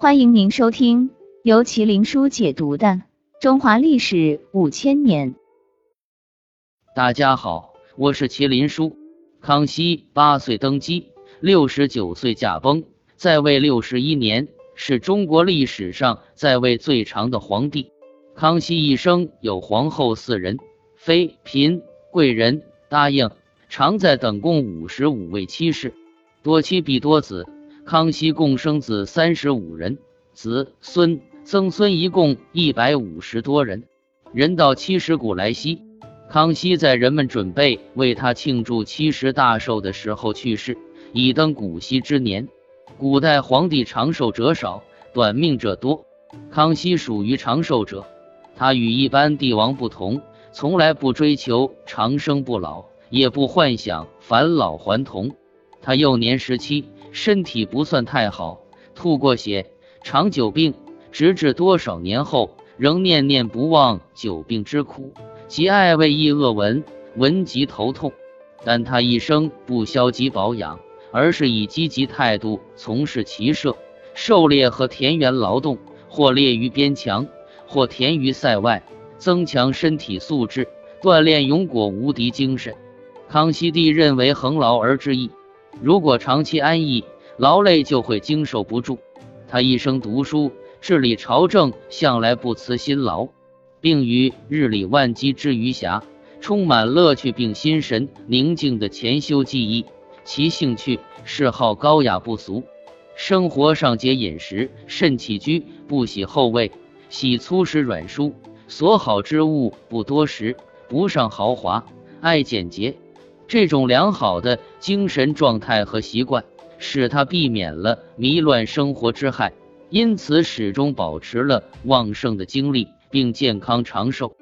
欢迎您收听由麒麟书解读的《中华历史五千年》。大家好，我是麒麟书。康熙八岁登基，六十九岁驾崩，在位六十一年，是中国历史上在位最长的皇帝。康熙一生有皇后四人，妃、嫔、贵人、答应、常在等共五十五位妻室，多妻必多子。康熙共生子三十五人，子孙曾孙一共一百五十多人。人到七十古来稀，康熙在人们准备为他庆祝七十大寿的时候去世，已登古稀之年。古代皇帝长寿者少，短命者多，康熙属于长寿者。他与一般帝王不同，从来不追求长生不老，也不幻想返老还童。他幼年时期。身体不算太好，吐过血，长久病，直至多少年后，仍念念不忘久病之苦，极爱为医恶闻，闻即头痛。但他一生不消极保养，而是以积极态度从事骑射、狩猎和田园劳动，或猎于边墙，或田于塞外，增强身体素质，锻炼勇果无敌精神。康熙帝认为恒劳而治易。如果长期安逸劳累，就会经受不住。他一生读书治理朝政，向来不辞辛劳，并于日理万机之余暇，充满乐趣并心神宁静的潜修技艺。其兴趣嗜好高雅不俗，生活上节饮食，慎起居，不喜厚味，喜粗食软蔬，所好之物不多食，不上豪华，爱简洁。这种良好的精神状态和习惯，使他避免了迷乱生活之害，因此始终保持了旺盛的精力，并健康长寿。